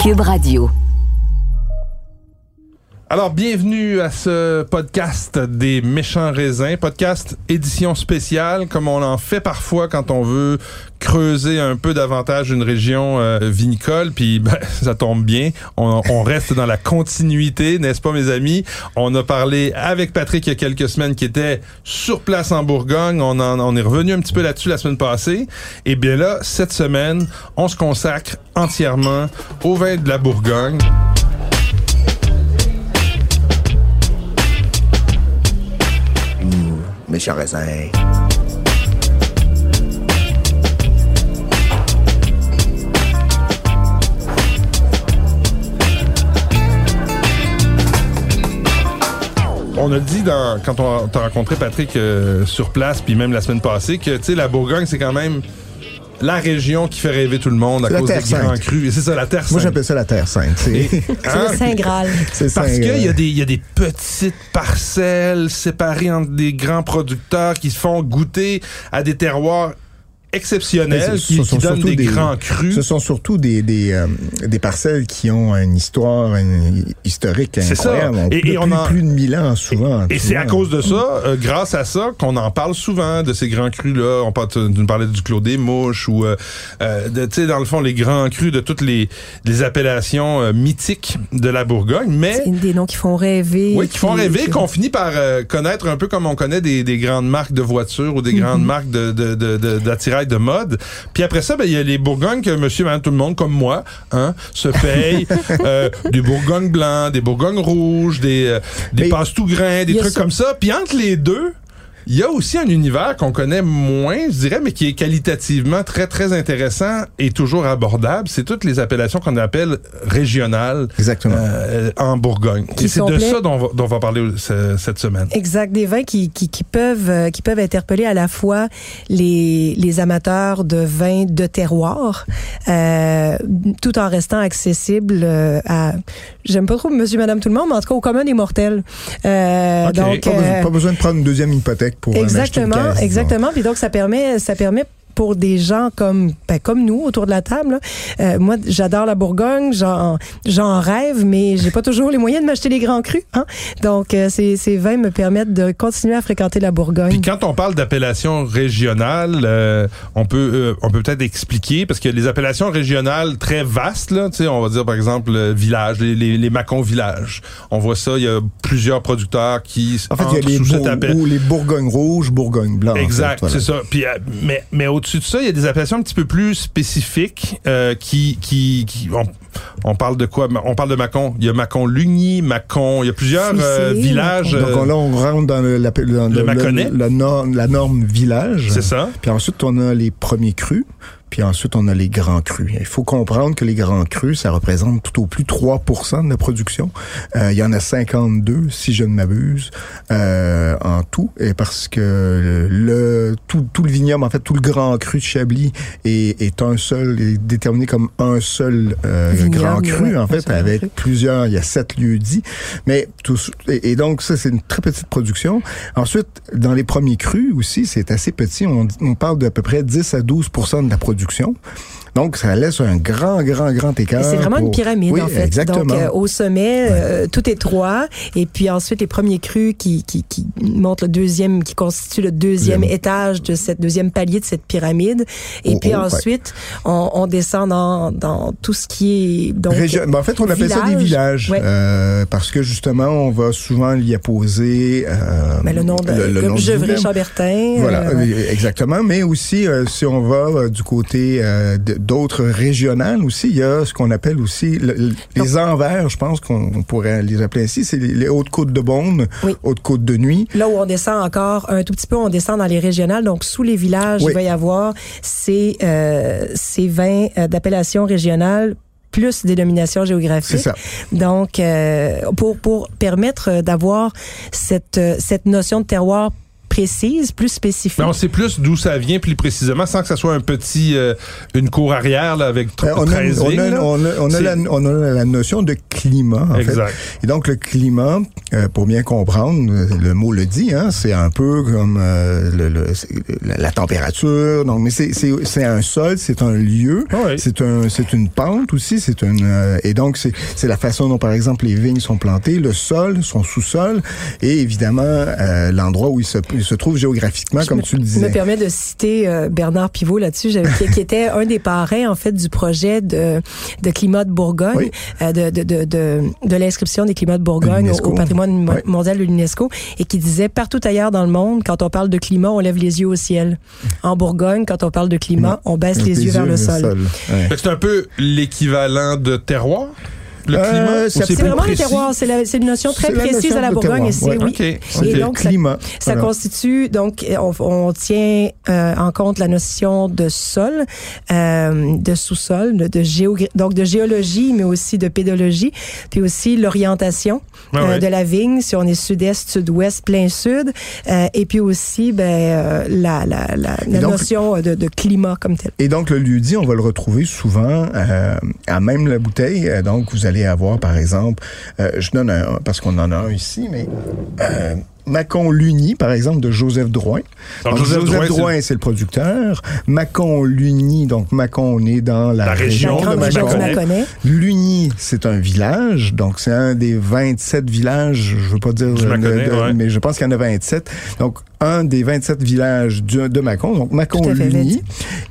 Cube Radio. Alors, bienvenue à ce podcast des méchants raisins, podcast édition spéciale, comme on en fait parfois quand on veut creuser un peu davantage une région euh, vinicole, puis ben, ça tombe bien, on, reste dans la continuité, n'est-ce pas mes amis? On a parlé avec Patrick il y a quelques semaines qui était sur place en Bourgogne, on, en, on est revenu un petit peu là-dessus la semaine passée, et bien là, cette semaine, on se consacre entièrement au vin de la Bourgogne. On a dit quand on t'a rencontré Patrick euh, sur place, puis même la semaine passée, que la Bourgogne c'est quand même la région qui fait rêver tout le monde à cause des grands crus. Et c'est ça la terre Moi, sainte. j'appelle ça la Terre Sainte. C'est hein? le Saint Graal. Parce qu'il y, a des- il y a des petites parcelles séparées entre des grands producteurs qui se font goûter à des terroirs exceptionnels, ce qui, donnent surtout des, des- grands crus. Ce sont surtout des, des, euh, des parcelles qui ont une histoire une historique C'est ça. incroyable. On- Et- et on plus, en- plus de mille ans, souvent. Et c'est à cause de ça, euh, grâce à ça, qu'on en parle souvent de ces grands crus-là. On parle, tu nous parlais du Clos des Mouches ou, euh, euh, tu sais, dans le fond, les grands crus de toutes les, les appellations euh, mythiques de la Bourgogne. Mais C'est des noms qui font rêver. Oui, qui font rêver, qu'on finit par euh, connaître un peu comme on connaît des, des grandes marques de voitures ou des grandes marques de, de, de, de- de mode. Puis après ça, ben, il y a les Bourgognes que monsieur, madame, tout le monde, comme moi, hein, se paye. euh, des Bourgognes blancs, des Bourgognes rouges, des, euh, des tout grains, des trucs ça. comme ça. Puis entre les deux, il y a aussi un univers qu'on connaît moins, je dirais, mais qui est qualitativement très, très intéressant et toujours abordable. C'est toutes les appellations qu'on appelle régionales Exactement. euh, en Bourgogne. Qui Et c'est de ça dont on va, dont on va parler ce- cette semaine. Exact, des vins qui, qui, qui peuvent euh, qui peuvent interpeller à la fois les, les amateurs de vins de terroir, euh, tout en restant accessible euh, à j'aime pas trop Monsieur Madame tout le monde, mais en tout cas au commun des mortels. Euh, Ok. donc Pas, besoin, euh, pas besoin de prendre une deuxième hypothèque pour en acheter une exactement, caisse, disons. exactement. Puis donc ça permet ça permet pour des gens comme ben, comme nous autour de la table. là. Euh, moi, j'adore la Bourgogne, j'en rêve, mais j'ai pas toujours les moyens de m'acheter les grands crus. Hein? Donc, euh, ces, ces vins me permettent de continuer à fréquenter la Bourgogne. Puis quand on parle d'appellation régionale, euh, on peut euh, on peut peut-être expliquer parce que les appellations régionales très vastes là, tu sais, on va dire par exemple village, les, les, les Macon villages. On voit ça, il y a plusieurs producteurs qui En fait, il y a les, sous cette Bour- appel- ou les Bourgognes rouges, Bourgognes blancs. en Exact, fait, voilà. c'est ça. Puis, mais mais au-dessus de ça, il y a des appellations un petit peu plus spécifiques euh, qui qui, qui on, on parle de quoi? On parle de Macon. Il y a Macon Lugny, Macon. Il y a plusieurs euh, villages. Donc euh, là, on rentre dans le, la norme, la norme village. c'est ça. Puis ensuite, on a les premiers crus. Puis ensuite, on a les grands crus. Il faut comprendre que les grands crus, ça représente tout au plus 3 de la production. Euh, il y en a 52, si je ne m'abuse, euh, en tout. Et parce que le tout, tout le vignoble, en fait, tout le grand cru de Chablis est, est un seul, est déterminé comme un seul euh, Vignoble, grand cru, en fait, avec cru. plusieurs, il y a sept lieux dits. Mais tout, et, et donc, ça, c'est une très petite production. Ensuite, dans les premiers crus aussi, c'est assez petit. On, on parle d'à peu près 10 à 12% de la production production. Donc, ça laisse un grand, grand, grand écart. C'est vraiment pour- une pyramide, Oui, en fait. Exactement. Donc, euh, au sommet, euh, tout est droit. Et puis ensuite, les premiers crus qui, qui, qui montrent le deuxième, qui constituent le deuxième étage de cette deuxième palier de cette pyramide. Et Oh, puis oh, ouais. ensuite, on, on descend dans, dans tout ce qui est... Donc, Région- ben, en fait, on appelle ça des villages Ouais. euh, parce que justement, on va souvent y apposer euh, Mais le nom de le- le nom comme du Gevrey village. Chambertin. Voilà, euh, exactement. Mais aussi, si on va du côté euh, de- d'autres régionales aussi, il y a ce qu'on appelle aussi le- le- les envers, je pense qu'on on pourrait les appeler ainsi, c'est les, les Hautes-Côtes de Beaune, Oui. Hautes-Côtes de Nuit. Là où on descend encore un tout petit peu, on descend dans les régionales. Donc, sous les villages, Oui. il va y avoir ces, euh, ces vins euh, d'appellation régionale plus dénomination géographique. C'est ça. Donc, euh, pour, pour permettre d'avoir cette, cette notion de terroir précise, plus spécifique. Mais on sait plus d'où ça vient plus précisément sans que ça soit un petit euh, une cour arrière là, avec Euh, on, a, 13 on, a, là. on, a, on a C'est- la, on a la notion de climat, en Exact. fait. Et donc, le climat, euh, pour bien comprendre, le mot le dit, hein, c'est un peu comme euh, le, le- la, la température. Donc, mais c'est- c'est c'est un sol, c'est un lieu, Ah oui. c'est un c'est une pente aussi, c'est une euh, et donc c'est c'est la façon dont par exemple les vignes sont plantées, le sol, son sous-sol et évidemment euh, l'endroit où il se, il se trouve géographiquement, Je comme me, tu le Je disais. me permets de citer euh, Bernard Pivot là-dessus, qui, qui était un des parrains en fait du projet de, de climat de Bourgogne, Oui. euh, de, de, de, de, de l'inscription des climats de Bourgogne au, au patrimoine Oui. mondial de l'UNESCO, et qui disait partout ailleurs dans le monde, quand on parle de climat, on lève les yeux au ciel. En Bourgogne, quand on parle de climat, on baisse les, yeux vers le sol. Ouais. C'est un peu l'équivalent de terroir, le Euh, climat. C'est vraiment le terroir, c'est une notion très précise à la Bourgogne. ouais. oui. Et donc, ça, climat. ça Voilà. constitue, donc, on, tient euh, en compte la notion de sol, euh, de sous-sol, de, géogra- donc de géologie, mais aussi de pédologie, puis aussi l'orientation de la vigne, si on est sud-est, sud-ouest, plein sud, et puis aussi ben, la, la, la, notion de, climat comme tel. Et donc, le lieu-dit, on va le retrouver souvent à même la bouteille. Donc, vous allez avoir, par exemple, euh, je donne un, parce qu'on en a un ici, mais euh, Macon Luni, par exemple, de Joseph Drouin. Donc, Joseph Joseph, Drouin, c'est le producteur. Macon Luni, donc Macon, on est dans la, La région de région Mâconnais. Mâconnais. Luni, c'est un village, donc c'est un des 27 villages, je veux pas dire, de- de- ouais. mais je pense qu'il y en a 27. Donc, un des 27 villages de, de Mâcon, donc fait, Mâcon-Luni.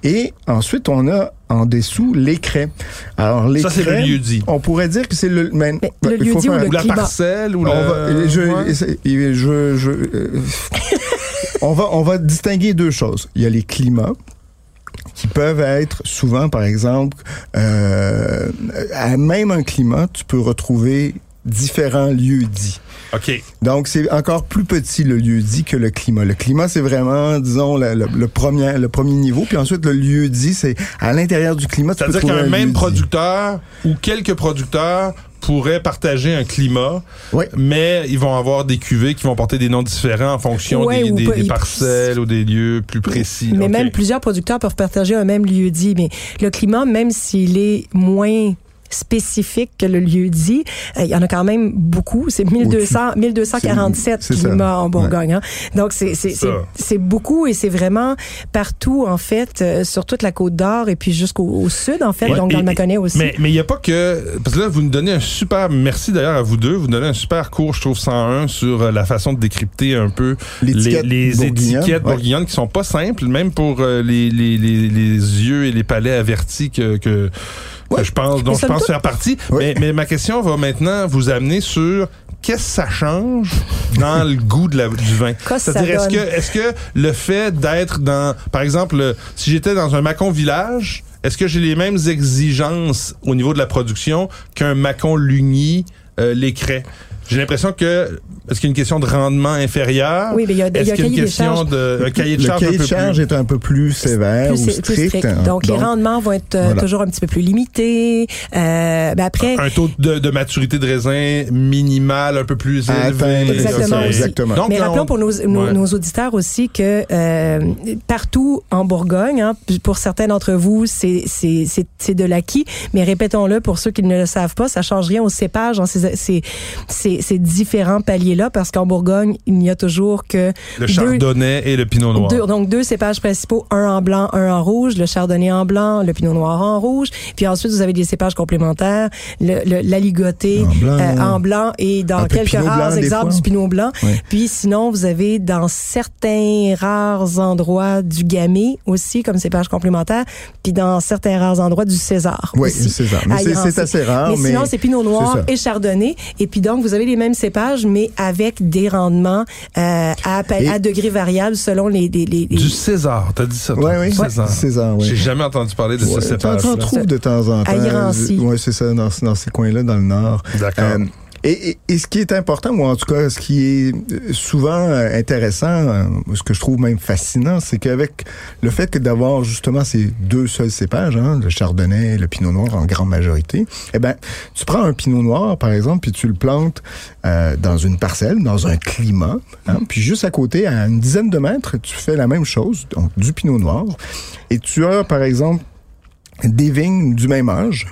Et ensuite, on a en dessous l'écret. Alors, l'écret, Ça, c'est le lieu-dit. on pourrait dire que c'est le... Mais, Mais le il faut lieu-dit ou faire- le Ou la climat? parcelle, ou on la... va, je, Ouais. je, je- je- euh, on va, on va distinguer deux choses. Il y a les climats qui peuvent être souvent, par exemple, euh, à même un climat, tu peux retrouver différents lieux dits. OK. Donc, c'est encore plus petit le lieu dit que le climat. Le climat, c'est vraiment, disons, le, le- le premier, le premier niveau. Puis ensuite, le lieu dit, c'est à l'intérieur du climat, C'est-à-dire qu'un un même lieu-dit. producteur ou quelques producteurs pourraient partager un climat, Oui. mais ils vont avoir des cuvées qui vont porter des noms différents en fonction Ouais, des, ou des- pas- des ils- parcelles ou des lieux plus précis. Mais même plusieurs producteurs peuvent partager un même lieu dit. Mais le climat, même s'il est moins spécifique que le lieu dit, euh, il y en a quand même beaucoup. C'est 1200, 1247 C'est- c'est ça. climats en Bourgogne. hein. Donc, c'est, c'est, Ça. c'est, c'est beaucoup et c'est vraiment partout, en fait, euh, sur toute la côte d'Or et puis jusqu'au au sud, en fait, Ouais, donc et- dans le Mâconnais aussi. Mais mais il n'y a pas que parce que là vous nous donnez un super merci d'ailleurs à vous deux, vous nous donnez un super cours je trouve 101 sur euh, la façon de décrypter un peu les, L'étiquette les bourguignonne, étiquettes ouais. bourguignonnes qui sont pas simples même pour euh, les, les, les, les yeux et les palais avertis que, que que je pense dont je pense faire partie. Mais, mais ma question va maintenant vous amener sur qu'est-ce que ça change dans le goût de la, du vin? C'est-à-dire est-ce que est-ce que le fait d'être dans par exemple si j'étais dans un Macon village est-ce que j'ai les mêmes exigences au niveau de la production qu'un Macon Lugny euh, l'écrait j'ai l'impression que est-ce qu'il y a une question de rendement inférieur? Oui, mais il y a- il y a est-ce un qu'il y a une cahier des question charges. de un cahier de Le charge cahier un de peu charge plus est un peu plus sévère Plus- ou plus strict. strict. Donc, les rendements vont être euh, voilà. toujours un petit peu plus limités. Euh, ben après, un taux de, de maturité de raisin minimal un peu plus À élevé atteindre, Exactement exactement. Donc, Mais rappelons on- pour nos, nos, Ouais. nos auditeurs aussi que euh, partout en Bourgogne, hein, pour certains d'entre vous, c'est c'est c'est c'est de l'acquis. Mais répétons-le pour ceux qui ne le savent pas, ça change rien au cépage. hein. C'est ces, ces différents paliers-là parce qu'en Bourgogne, il n'y a toujours que Le deux- chardonnay et le pinot noir. deux- donc deux cépages principaux, un en blanc, un en rouge, le chardonnay en blanc, le pinot noir en rouge, puis ensuite vous avez des cépages complémentaires, l'aligoté En blanc. euh, en blanc et dans quelques rares blanc, exemples du pinot blanc. Ouais. Puis sinon vous avez dans certains rares endroits du gamay aussi comme cépage complémentaire, puis dans certains rares endroits du César. Oui, aussi, ça. Mais à c'est- assez rare, Mais, mais sinon c'est pinot noir et chardonnay. Et puis donc vous avez les mêmes cépages mais avec des rendements euh, à, à degrés variables selon les, les, les- les- Du César, t'as dit ça, toi? Oui, oui. César. César, oui. J'ai jamais entendu parler de Ouais, ce cépage. t'en trouves de temps en temps. À Irancy. Oui, c'est ça, dans, dans ces coins-là, dans le nord. D'accord. Euh, et, et, et ce qui est important, ou en tout cas, ce qui est euh, souvent euh, intéressant, euh, ce que je trouve même fascinant, c'est qu'avec le fait que d'avoir justement ces deux seuls cépages, hein, le chardonnay et le pinot noir en grande majorité, eh ben, tu prends un pinot noir, par exemple, puis tu le plantes euh, dans une parcelle, dans un climat, hein, puis juste à côté, à une dizaine de mètres, tu fais la même chose, donc du pinot noir, et tu as, par exemple, des vignes du même âge,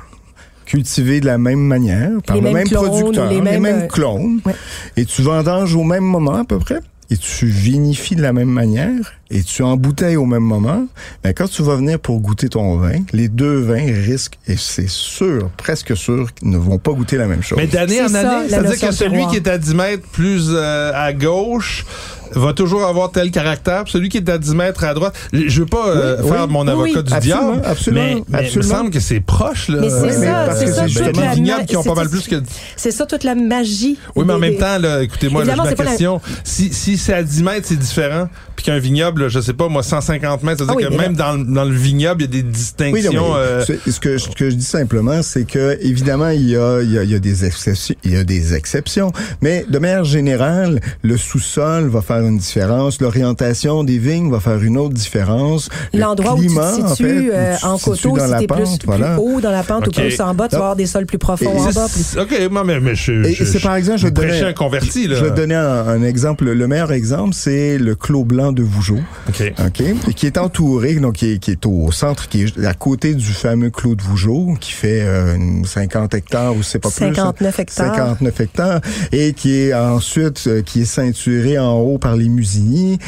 cultivées de la même manière, par Les le mêmes même producteur, les mêmes, euh, clones, ouais. et tu vendanges au même moment à peu près, et tu vinifies de la même manière, et tu embouteilles au même moment, mais quand tu vas venir pour goûter ton vin, les deux vins risquent, et c'est sûr, presque sûr, qu'ils ne vont pas goûter la même chose. Mais d'année C'est en année, c'est-à-dire que celui qui est à 10 mètres plus euh, à gauche va toujours avoir tel caractère. Celui qui est à 10 mètres à droite, je veux pas euh, Oui, faire oui. mon avocat oui. du Absolument, diable, absolument, mais, mais il me semble que c'est proche. Là. Mais c'est mais ça, parce c'est que ça. c'est vignobles qui ont pas mal plus que... C'est ça toute la magie. Oui, mais en même temps, écoutez-moi, ma question. Si, si c'est à 10 mètres, c'est différent, puis qu'un vignoble, je sais pas, moi, 150 mètres, c'est-à-dire Ah que même dans, le- dans le vignoble, il y a des distinctions. euh, ce, que, ce que je dis simplement, c'est que évidemment il y a, il y a, il y a des exceptions, il y a des exceptions, mais de manière générale, le sous-sol va faire une différence, l'orientation des vignes va faire une autre différence, le L'endroit où tu te en situes fait, où euh, tu te en coteau, dans si la t'es plus, haut dans la pente ou plus en bas, tu vas avoir des sols plus profonds en c'est- bas. OK, mais, mais je, c'est par exemple, je vais un converti, là. Je vais te donner un, un exemple. Le meilleur exemple, c'est le clos blanc de Vougeot. OK. OK? Et qui est entouré, donc qui est, qui est au centre, qui est à côté du fameux clos de Vougeot, qui fait euh, une 50 hectares ou c'est pas plus. 59 hectares. 59 hectares. Et qui est ensuite, euh, qui est ceinturé en haut par les musignies.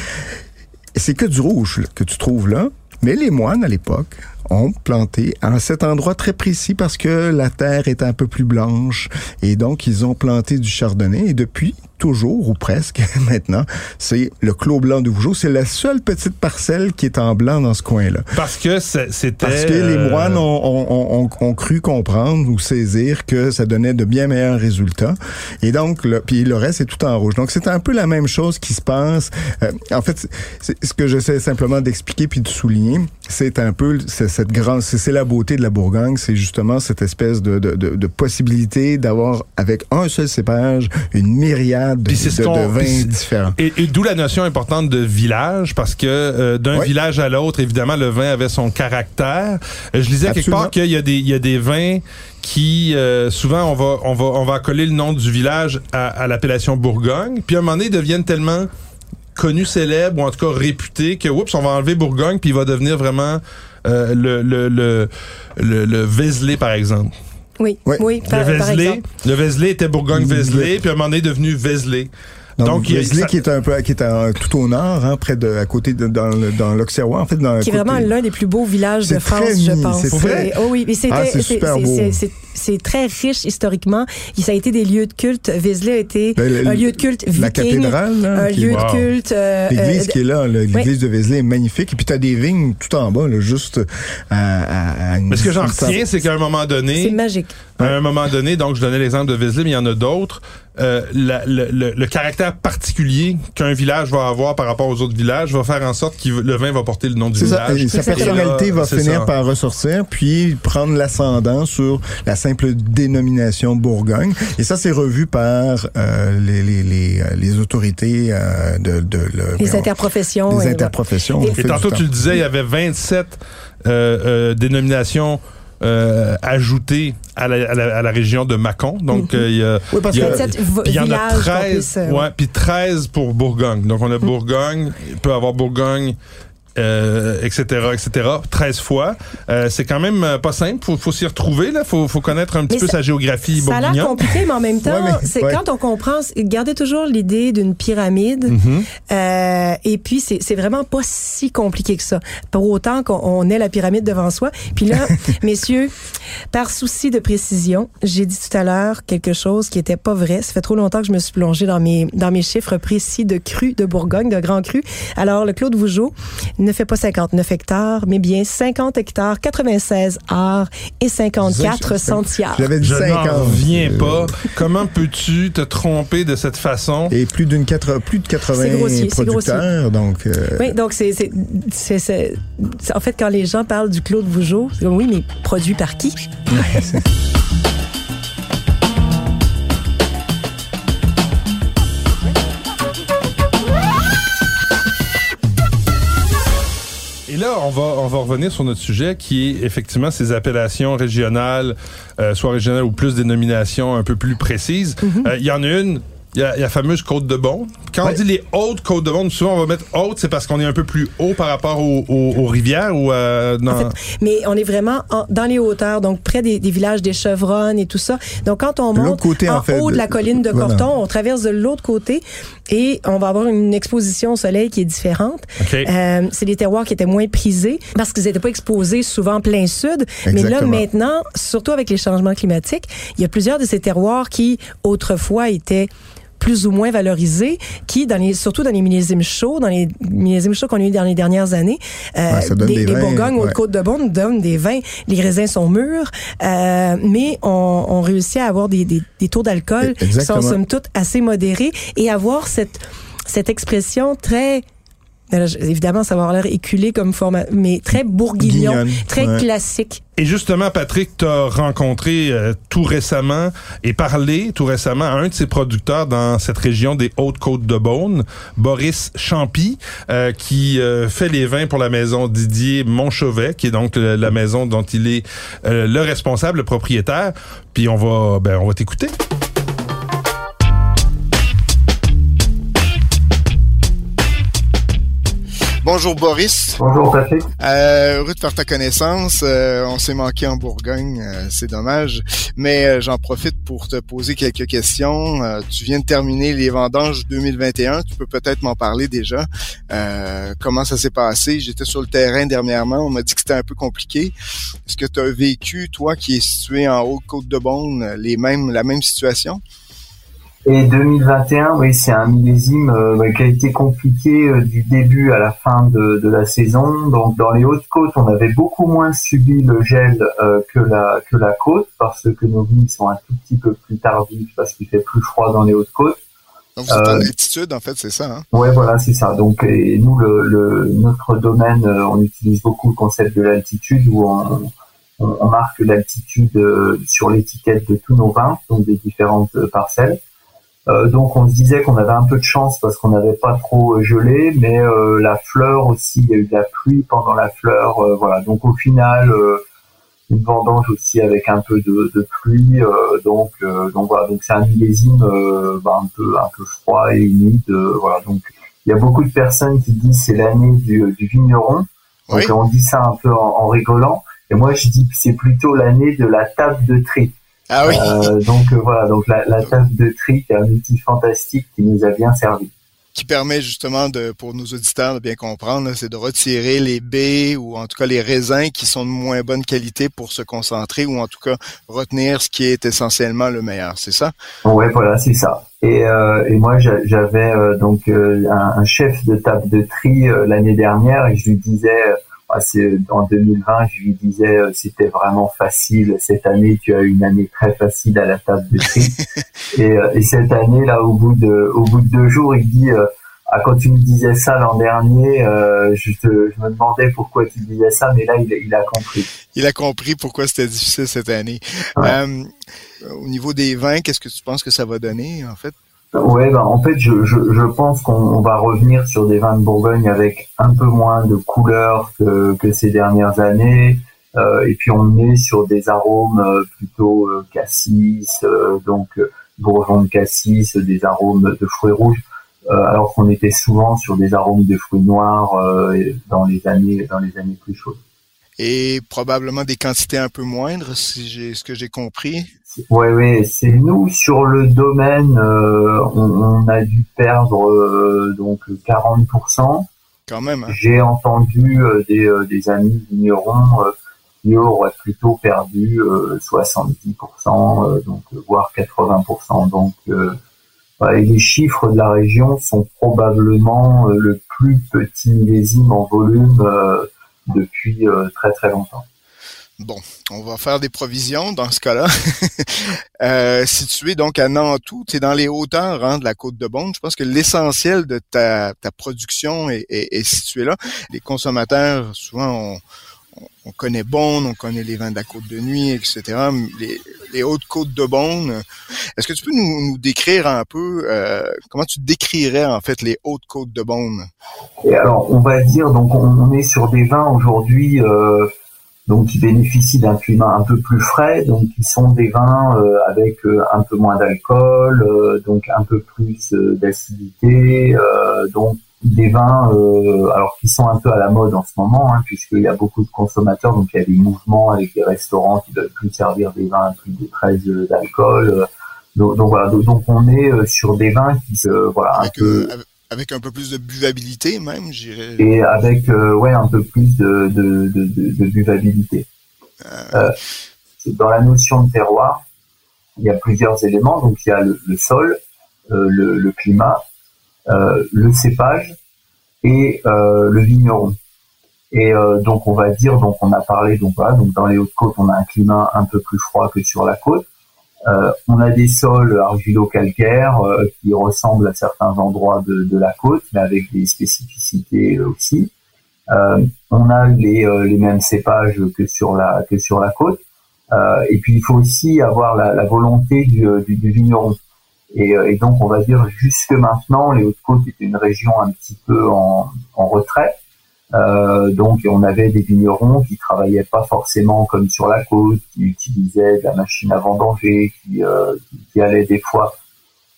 C'est que du rouge que tu trouves là. Mais les moines, à l'époque, ont planté à cet endroit très précis parce que la terre est un peu plus blanche. Et donc, ils ont planté du chardonnay. Et depuis, toujours, ou presque maintenant, c'est le clos blanc de Vougeot. C'est la seule petite parcelle qui est en blanc dans ce coin-là. Parce que c'était. Parce que les euh, moines ont, ont- ont- ont- cru comprendre ou saisir que ça donnait de bien meilleurs résultats. Et donc, le, puis le reste est tout en rouge. Donc, c'est un peu la même chose qui se passe. Euh, en fait, ce que j'essaie simplement d'expliquer puis de souligner, c'est un peu cette grande, c'est c'est la beauté de la Bourgogne, c'est justement cette espèce de, de, de, de possibilité d'avoir avec un seul cépage une myriade de, Puis c'est ce de- de qu'on- vins puis c'est- différents. Et, et d'où la notion importante de village, parce que euh, d'un Oui. village à l'autre, évidemment, le vin avait son caractère. Euh, je lisais quelque part qu'il y a des, il y a des vins qui euh, souvent on va on va on va accoler le nom du village à, à l'appellation Bourgogne, puis à un moment donné ils deviennent tellement connus, célèbres ou en tout cas réputés que oups on va enlever Bourgogne puis il va devenir vraiment euh, le, le, le, le, le Vézelay, par exemple. Oui, oui, par, le par Vézelay, exemple. le Vézelay était Bourgogne-Vézelay, puis à un moment donné est devenu Vézelay. Donc, Donc, il y a- Vézelay ça- qui est un peu qui est en- tout au nord, hein, près de à côté de dans l'Auxerrois en fait dans le Qui est vraiment l'un des plus beaux villages de C'est France, très je pense. c'est très- Oh oui, mais c'était, Ah, c'est c'est, super c'est- beau. c'est- c'est- c'est très riche historiquement. Et ça a été des lieux de culte. Vézelay a été Ben, un lieu de culte viking. la cathédrale, là, un qui- lieu Wow. de culte. euh, L'église euh, qui est là, l'église de Vézelay est magnifique. Et puis, tu as des vignes tout en bas, là, juste à, à, à une Mais ce que j'en retiens, c'est qu'à un moment c'est donné, magique. à un moment donné, donc je donnais l'exemple de Vézelay, mais il y en a d'autres, euh, la- le, le- le caractère particulier qu'un village va avoir par rapport aux autres villages va faire en sorte que le vin va porter le nom du C'est ça, village. et sa personnalité va finir ça. par ressortir, puis prendre l'ascendant sur la simple dénomination Bourgogne. Et ça, c'est revu par euh, les, les, les, euh, les autorités euh, de, de le- Les interprofessions. les et- interprofessions. Et- Et tantôt, tu le disais, il y avait 27 euh, euh, dénominations euh, ajoutées à la, à, la, à la région de Mâcon. Donc, euh, il y a... Oui, parce y a- que 27 v- Puis il y en a villages qu'on 13, puisse, euh, ouais, puis 13 pour Bourgogne. Donc on a Bourgogne, il peut avoir Bourgogne euh, etc., etc., 13 fois. Euh, c'est quand même euh, pas simple. Faut, faut s'y retrouver, là. Faut, faut connaître un petit Mais peu ça- sa géographie Ça a l'air compliqué, mais en même temps, Ouais, c'est ouais. quand on comprend, gardez toujours l'idée d'une pyramide. Mhm. Euh, et puis, c'est vraiment pas si compliqué que ça. Pour autant qu'on on ait la pyramide devant soi. Puis là, messieurs, par souci de précision, j'ai dit tout à l'heure quelque chose qui était pas vrai. Ça fait trop longtemps que je me suis plongée dans mes, dans mes chiffres précis de cru de Bourgogne, de Grand Cru. Alors, le Claude Vougeot ne fait pas 59 hectares, mais bien 50 hectares, 96 arts et 54 sentiers. J'avais dit Je 50. n'en reviens euh, pas. Comment peux-tu te tromper de cette façon? Et plus d'une quatre, plus de 80 C'est grossier, c'est producteurs, donc euh, Oui, donc c'est, c'est, c'est, c'est- c'est- en fait quand les gens parlent du Claude Vougeot, c'est comme oui, mais produit par qui? Là, on va, on va revenir sur notre sujet qui est effectivement ces appellations régionales, euh, soit régionales ou plus dénominations un peu plus précises. Euh, Il y en a une, il y a la fameuse Côte de Beaune. Quand on dit les hautes Côtes de Beaune, souvent on va mettre haute, c'est parce qu'on est un peu plus haut par rapport aux, aux- aux rivières ou euh. En fait, mais on est vraiment en- dans les hauteurs, donc près des, des villages des Chevronnes et tout ça. Donc quand on monte côté, en, en fait, haut de la colline de voilà. Corton, on traverse de l'autre côté et on va avoir une exposition au soleil qui est différente. Euh, c'est des terroirs qui étaient moins prisés parce qu'ils n'étaient pas exposés souvent plein sud. Mais là, maintenant, surtout avec les changements climatiques, il y a plusieurs de ces terroirs qui, autrefois, étaient plus ou moins valorisés, qui, dans les, surtout dans les millésimes chauds, dans les millésimes chauds qu'on a eu dans les dernières années, euh, Ouais, des, des des vins, Bourgognes ou ouais. de Côte-de-Beaune donnent des vins. Les raisins sont mûrs, euh, mais on, on réussit à avoir des, des, des taux d'alcool qui sont, somme toute, assez modérés et avoir cette, cette expression très évidemment, ça va avoir l'air éculé comme format, mais très bourguignon, Guignonne, très ouais. classique. Et justement, Patrick, tu as rencontré euh, tout récemment et parlé tout récemment à un de ses producteurs dans cette région des Hautes-Côtes de Beaune, Boris Champy, euh, qui euh, fait les vins pour la maison Didier Montchevet, qui est donc le- la maison dont il est euh, le responsable, le propriétaire. Puis on va, ben, on va t'écouter. Bonjour Boris, Bonjour Patrick. Euh, heureux de faire ta connaissance. Euh, on s'est manqué en Bourgogne, euh, c'est dommage, mais euh, j'en profite pour te poser quelques questions. Euh, tu viens de terminer les vendanges 2021, tu peux peut-être m'en parler déjà. Euh, comment ça s'est passé? J'étais sur le terrain dernièrement, on m'a dit que c'était un peu compliqué. Est-ce que tu as vécu, toi qui es situé en Haute-Côte-de-Beaune, les mêmes, la même situation? Et 2021, oui, c'est un millésime euh, qui a été compliqué euh, du début à la fin de, de la saison. Donc dans les Hautes-Côtes, on avait beaucoup moins subi le gel euh, que la que la côte parce que nos vignes sont un tout petit peu plus tardives parce qu'il fait plus froid dans les Hautes-Côtes. Donc vous êtes en Euh, altitude, en fait, c'est ça. Hein? Ouais, voilà, c'est ça. Donc, et nous, le, le- notre domaine, euh, on utilise beaucoup le concept de l'altitude où on, on, on marque l'altitude euh, sur l'étiquette de tous nos vins, donc des différentes parcelles. Euh, donc, on se disait qu'on avait un peu de chance parce qu'on n'avait pas trop euh, gelé, mais euh, la fleur aussi, il y a eu de la pluie pendant la fleur, voilà. Donc, au final, une vendange aussi avec un peu de, de pluie, donc donc voilà, donc c'est un millésime bah, un peu un peu froid et humide, voilà. Donc il y a beaucoup de personnes qui disent c'est l'année du, du vigneron, Oui. on dit ça un peu en, en rigolant, et moi je dis que c'est plutôt l'année de la table de tri. Ah oui. Euh, donc euh, voilà, donc la, la table de tri qui est un outil fantastique qui nous a bien servi. qui permet justement de, pour nos auditeurs de bien comprendre, c'est de retirer les baies ou en tout cas les raisins qui sont de moins bonne qualité pour se concentrer ou en tout cas retenir ce qui est essentiellement le meilleur, c'est ça? Ouais, voilà, c'est ça. Et, euh, et moi, j'a- j'avais euh, donc euh, un, un chef de table de tri l'année dernière et je lui disais, c'est en 2020, je lui disais, euh, c'était vraiment facile. Cette année, tu as eu une année très facile à la table de tri. et, euh, et cette année, là, au bout de, au bout de deux jours, il dit, euh, ah, quand tu me disais ça l'an dernier, euh, je, te, je me demandais pourquoi tu disais ça, mais là, il, il a compris. Il a compris pourquoi c'était difficile cette année. Ouais. Euh, au niveau des vins, qu'est-ce que tu penses que ça va donner en fait? Ouais, ben en fait, je, je, je pense qu'on on va revenir sur des vins de Bourgogne avec un peu moins de couleurs que, que ces dernières années. Euh, et puis on est sur des arômes euh, plutôt euh, cassis, euh, donc bourgeon de cassis, des arômes de fruits rouges. alors qu'on était souvent sur des arômes de fruits noirs dans les années dans les années plus chaudes. Et probablement des quantités un peu moindres, si j'ai ce que j'ai compris. Oui, oui, c'est nous sur le domaine, on, a dû perdre donc 40%. Quand même. Hein. J'ai entendu des, des amis vignerons qui aurait plutôt perdu 70%, euh, euh, donc voire 80%. Donc les chiffres de la région sont probablement euh, le plus petit millésime en volume depuis très très longtemps. Bon, on va faire des provisions dans ce cas-là. euh, situé donc à Nantou, tu es dans les hauteurs hein, de la côte de Beaune. Je pense que l'essentiel de ta, production est, est, situé là. Les consommateurs, souvent, on connaît Beaune, on connaît les vins de la Côte de Nuit, etc. Les, hautes côtes de Beaune. Est-ce que tu peux nous, décrire un peu euh, comment tu décrirais en fait les hautes côtes de Beaune? Et alors, on va dire donc on, est sur des vins aujourd'hui euh, donc qui bénéficient d'un climat un peu plus frais, donc qui sont des vins euh, avec un peu moins d'alcool, donc un peu plus d'acidité, donc des vins euh, alors qui sont un peu à la mode en ce moment hein, puisqu'il y a beaucoup de consommateurs. Donc il y a des mouvements avec des restaurants qui veulent plus servir des vins à plus de 13 d'alcool donc, voilà. Donc on est euh, sur des vins qui se voilà avec, un peu, euh, avec un peu plus de buvabilité même j'irais et avec ouais un peu plus de de, de, de, buvabilité dans la notion de terroir il y a plusieurs éléments donc il y a le, sol le, le climat euh, le cépage et euh, le vigneron. Et euh, donc on va dire, donc on a parlé, donc voilà, donc dans les hautes côtes, on a un climat un peu plus froid que sur la côte. Euh, on a des sols argilo-calcaires qui ressemblent à certains endroits de, la côte, mais avec des spécificités aussi. on a les, mêmes cépages que sur la que sur la côte. et puis il faut aussi avoir la, volonté du, du, vigneron. Et, euh, et, donc, on va dire jusque maintenant, les Hautes-Côtes étaient une région un petit peu en, en retrait. Euh, donc, on avait des vignerons qui travaillaient pas forcément comme sur la côte, qui utilisaient de la machine à vendanger, qui, euh, qui allaient des fois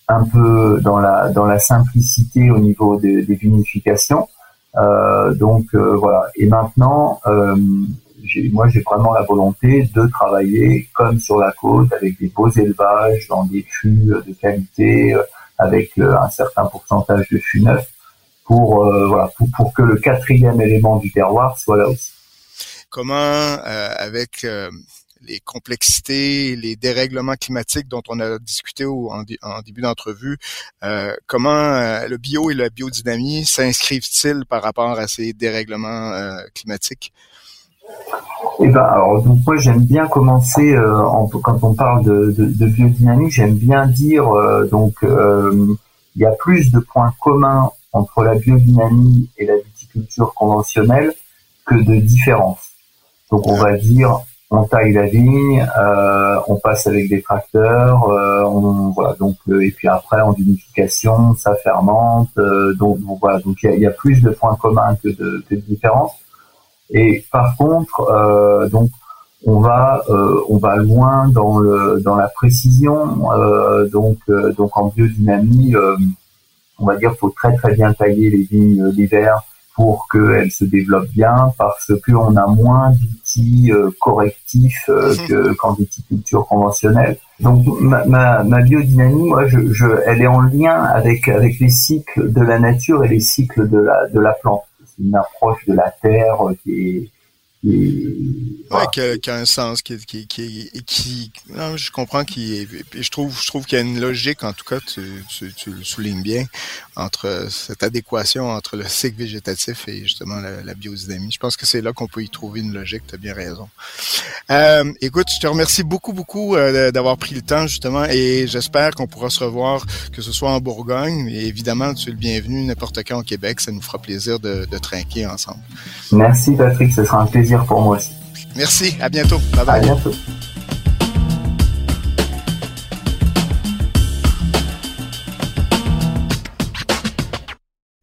un peu dans la dans la simplicité au niveau des, vinifications. Euh, donc euh, voilà. Et maintenant, euh, moi, j'ai vraiment la volonté de travailler comme sur la côte, avec des beaux élevages, dans des fûts de qualité, euh, avec un certain pourcentage de fûts neufs, pour, euh, voilà, pour, pour, que le quatrième élément du terroir soit là aussi. Comment, avec les complexités, les dérèglements climatiques dont on a discuté en, en début d'entrevue, euh, comment le bio et la biodynamie s'inscrivent-ils par rapport à ces dérèglements euh, climatiques? Eh ben, alors, donc moi j'aime bien commencer euh, en, quand on parle de, de, de biodynamie, j'aime bien dire euh, donc euh, il y a plus de points communs entre la biodynamie et la viticulture conventionnelle que de différences. Donc on va dire on taille la vigne, on passe avec des tracteurs, on voilà donc et puis après en vinification ça fermente, donc, voilà donc il y a, plus de points communs que de, que de différences. Et par contre, euh, donc on va euh, on va loin dans le dans la précision. Euh, donc donc en biodynamie, on va dire faut très très bien tailler les vignes l'hiver pour qu'elles se développent bien parce qu'on a moins d'outils correctifs que qu'en viticulture conventionnelle. Donc ma, ma, ma biodynamie, moi, je, je, elle est en lien avec avec les cycles de la nature et les cycles de la de la plante une approche de la Terre qui est ouais, qui, qui, a un sens, qui, qui, qui, qui non, je comprends qui je trouve, je trouve qu'il y a une logique, en tout cas, tu, tu, tu, le soulignes bien, entre cette adéquation entre le cycle végétatif et justement la, la biodynamie. Je pense que c'est là qu'on peut y trouver une logique. Tu as bien raison. Euh, écoute, je te remercie beaucoup, beaucoup euh, d'avoir pris le temps justement, et j'espère qu'on pourra se revoir, que ce soit en Bourgogne, et évidemment, tu es le bienvenu n'importe quand au Québec. Ça nous fera plaisir de, de trinquer ensemble. Merci Patrick, ce sera un plaisir pour moi aussi. Merci, à bientôt. Bye bye. À bientôt.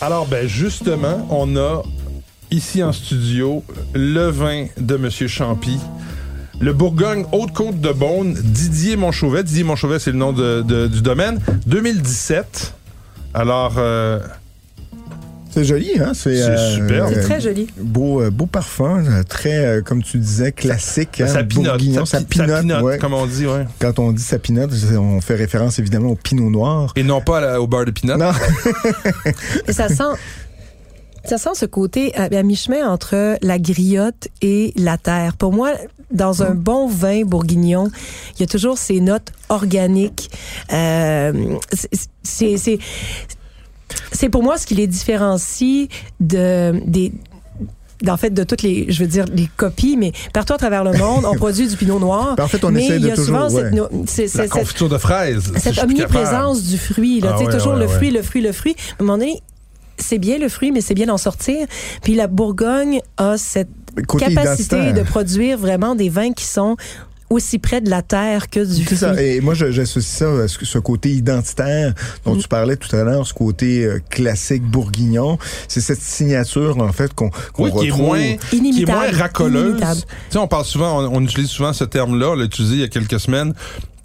Alors, ben justement, on a ici en studio le vin de Monsieur Champy. Le Bourgogne Haute-Côte de Beaune, Didier Monchauvet. Didier Monchauvet, c'est le nom de- du domaine. 2017. Alors, euh, C'est joli, hein? C'est C'est superbe. C'est très joli. Beau, euh, beau parfum, euh, très, euh, comme tu disais, classique. hein, ça pinote. Ça, ça pi- ça pinote, ouais. comme on dit, ouais. Quand on dit ça pinote, on fait référence évidemment au pinot noir. Et non pas à la- au beurre de pinot. Non, Et ça sent, ça sent ce côté à, à mi-chemin entre la griotte et la terre. Pour moi, dans un bon vin bourguignon, il y a toujours ces notes organiques. Euh, c'est- c'est, pour moi ce qui les différencie de des en fait, de toutes les, je veux dire, les copies, mais partout à travers le monde, on produit du pinot noir. Ben, en fait, on mais essaie de il y a souvent toujours, cette, ouais. c'est- La confiture de fraises. cette omniprésence du fruit, là, Ah ouais, toujours ouais, le ouais. fruit, le fruit, le fruit. À un moment donné, c'est bien le fruit, mais c'est bien d'en sortir. Puis la Bourgogne a cette côté capacité de produire vraiment des vins qui sont aussi près de la terre que du C'est fruit. ça. Et moi, je- j'associe ça à ce, côté identitaire dont Mm. tu parlais tout à l'heure, ce côté euh, classique bourguignon. C'est cette signature, en fait, qu'on Oui, qui est retrouve. moins, qui est Inimitable. moins racoleuse. Tu sais, on parle souvent, on, on utilise souvent ce terme-là, on l'a utilisé il y a quelques semaines.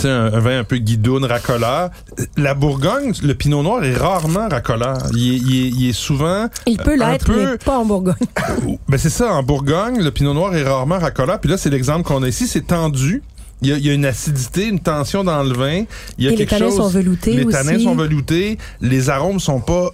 Un, un vin un peu guidoune, racoleur. La Bourgogne, le Pinot Noir est rarement racoleur. Il est, il est- il est souvent. Il peut un l'être, peu- mais pas en Bourgogne. Ben c'est ça, en Bourgogne, le Pinot Noir est rarement racoleur. Puis là, c'est l'exemple qu'on a ici, c'est tendu. Il y, a, il y a une acidité, une tension dans le vin. Il y a Et les tanins chose. sont veloutés Les aussi. tanins sont veloutés. Les arômes sont pas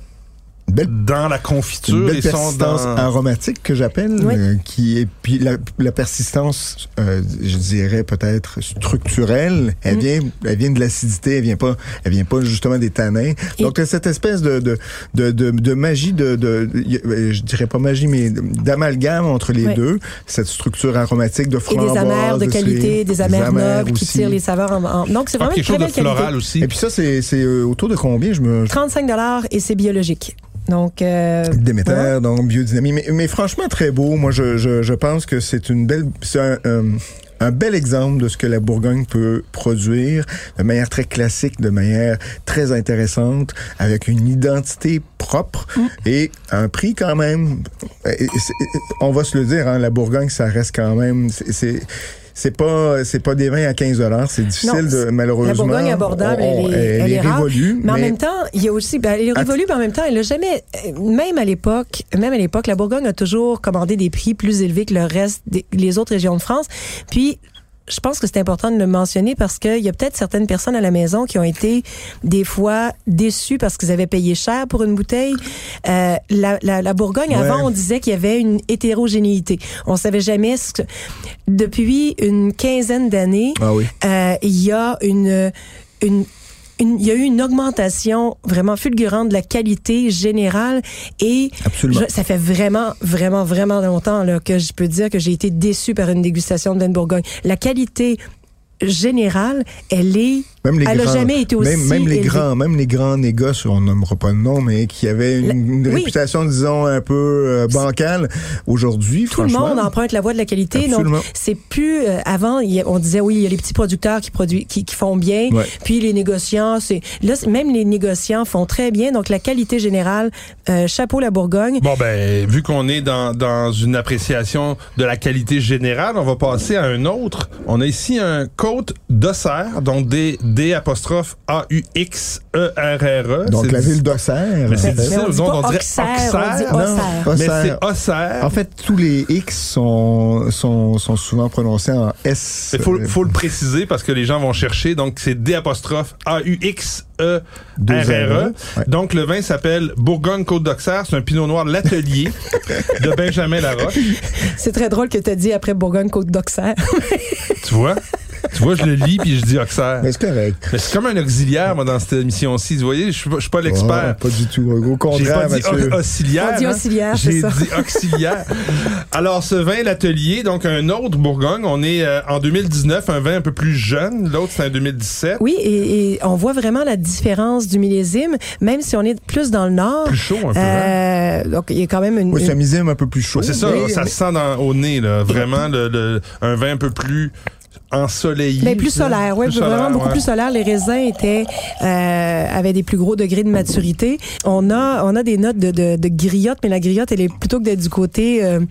Belle dans la une confiture. belle Ils sont persistance dans... aromatique que j'appelle, Oui. euh, qui est puis la, la persistance, euh, je dirais peut-être structurelle. Elle Mm. vient, elle vient de l'acidité, elle vient pas, elle vient pas justement des tanins. Et- Donc cette espèce de de de, de, de magie de, de, euh, je dirais pas magie mais d'amalgame entre les Oui. deux, cette structure aromatique de Et framboise, des amers de qualité, des amers nobles qui tirent les saveurs en, en- Donc, c'est Ah, vraiment une quelque très chose de belle qualité. floral aussi. Et puis ça c'est c'est autour de combien je me 35 et c'est biologique. Donc, euh, Déméter, voilà. donc biodynamie. Mais, mais franchement, très beau. Moi, je, je, je pense que c'est une belle, c'est un, un- un bel exemple de ce que la Bourgogne peut produire de manière très classique, de manière très intéressante, avec une identité propre Mm. et un prix quand même. et- et c'est- On va se le dire, hein, la Bourgogne, ça reste quand même. c'est- C'est pas c'est pas des vins à 15 dollars, c'est difficile Non, de malheureusement. La Bourgogne abordable, on- elle est, elle est rare. révolue, Mais en même temps, il y a aussi, ben, elle est révolue, mais en même temps, elle a jamais, euh, même à l'époque, même à l'époque, la Bourgogne a toujours commandé des prix plus élevés que le reste des les autres régions de France. Puis, je pense que c'est important de le mentionner parce qu'il y a peut-être certaines personnes à la maison qui ont été des fois déçues parce qu'ils avaient payé cher pour une bouteille. Euh, la, la, la Bourgogne, Ouais. avant, on disait qu'il y avait une hétérogénéité. On savait jamais ce que... Depuis une quinzaine d'années, Ah oui. euh, il y a une, une une- il y a eu une augmentation vraiment fulgurante de la qualité générale et je- ça fait vraiment, vraiment, vraiment longtemps là, que je peux dire que j'ai été déçue par une dégustation de vin de Bourgogne. La qualité générale, elle est Même les Elle a grands, jamais été aussi même, même les grands, même les grands négoces, on nommera pas de nom, mais qui avaient une, La- une oui. réputation, disons, un peu euh, bancale. Aujourd'hui, tout le monde emprunte la voie de la qualité. Absolument. Donc, c'est plus euh, avant. il y a- on disait oui, il y a les petits producteurs qui produisent, qui, qui font bien. Ouais. Puis les négociants, c'est là c'est- même les négociants font très bien. Donc la qualité générale, euh, chapeau la Bourgogne. Bon, ben, vu qu'on est dans, dans une appréciation de la qualité générale, on va passer à un autre. On a ici un côte d'Auxerre, donc des, D apostrophe A-U-X-E-R-R-E. Donc, C'est la ville d'Auxerre. Mais c'est en fait. difficile, Mais on on dirait Auxerre. Mais c'est Auxerre. En fait, tous les X sont, sont, sont souvent prononcés en S. Il faut, faut le préciser parce que les gens vont chercher. Donc, c'est D apostrophe A-U-X-E-R-R-E. Deux R, ouais. Donc, le vin s'appelle Bourgogne Côte d'Auxerre. C'est un pinot noir L'Atelier de Benjamin Larocque. C'est très drôle que tu as dit après Bourgogne-Côte d'Auxerre. Tu vois? Tu vois, je le lis puis je dis Auxerre. Mais c'est correct. Mais c'est comme un auxiliaire, moi, dans cette émission-ci. Vous voyez, je suis pas, je suis pas l'expert. Oh, pas du tout. Au J'ai contraire, pas dit auxiliaire. Dit hein. auxiliaire, c'est J'ai ça. dit auxiliaire. Alors, ce vin, l'atelier, donc un autre Bourgogne. On est euh, en 2019, un vin un peu plus jeune. L'autre, c'est en 2017. Oui, et, et on voit vraiment la différence du millésime, même si on est plus dans le nord. Plus chaud, un peu. hein. Euh, donc, il y a quand même une. Oui, c'est un misime un peu plus chaud. C'est ça, ça se sent dans- au nez, là. Vraiment, le, le- un vin un peu plus ensoleillé. Mais plus solaire, oui, vraiment solaire, beaucoup ouais. plus solaire. Les raisins étaient euh, avaient des plus gros degrés de maturité. On a on a des notes de, de, de griotte, mais la griotte, elle est plutôt que d'être du côté euh,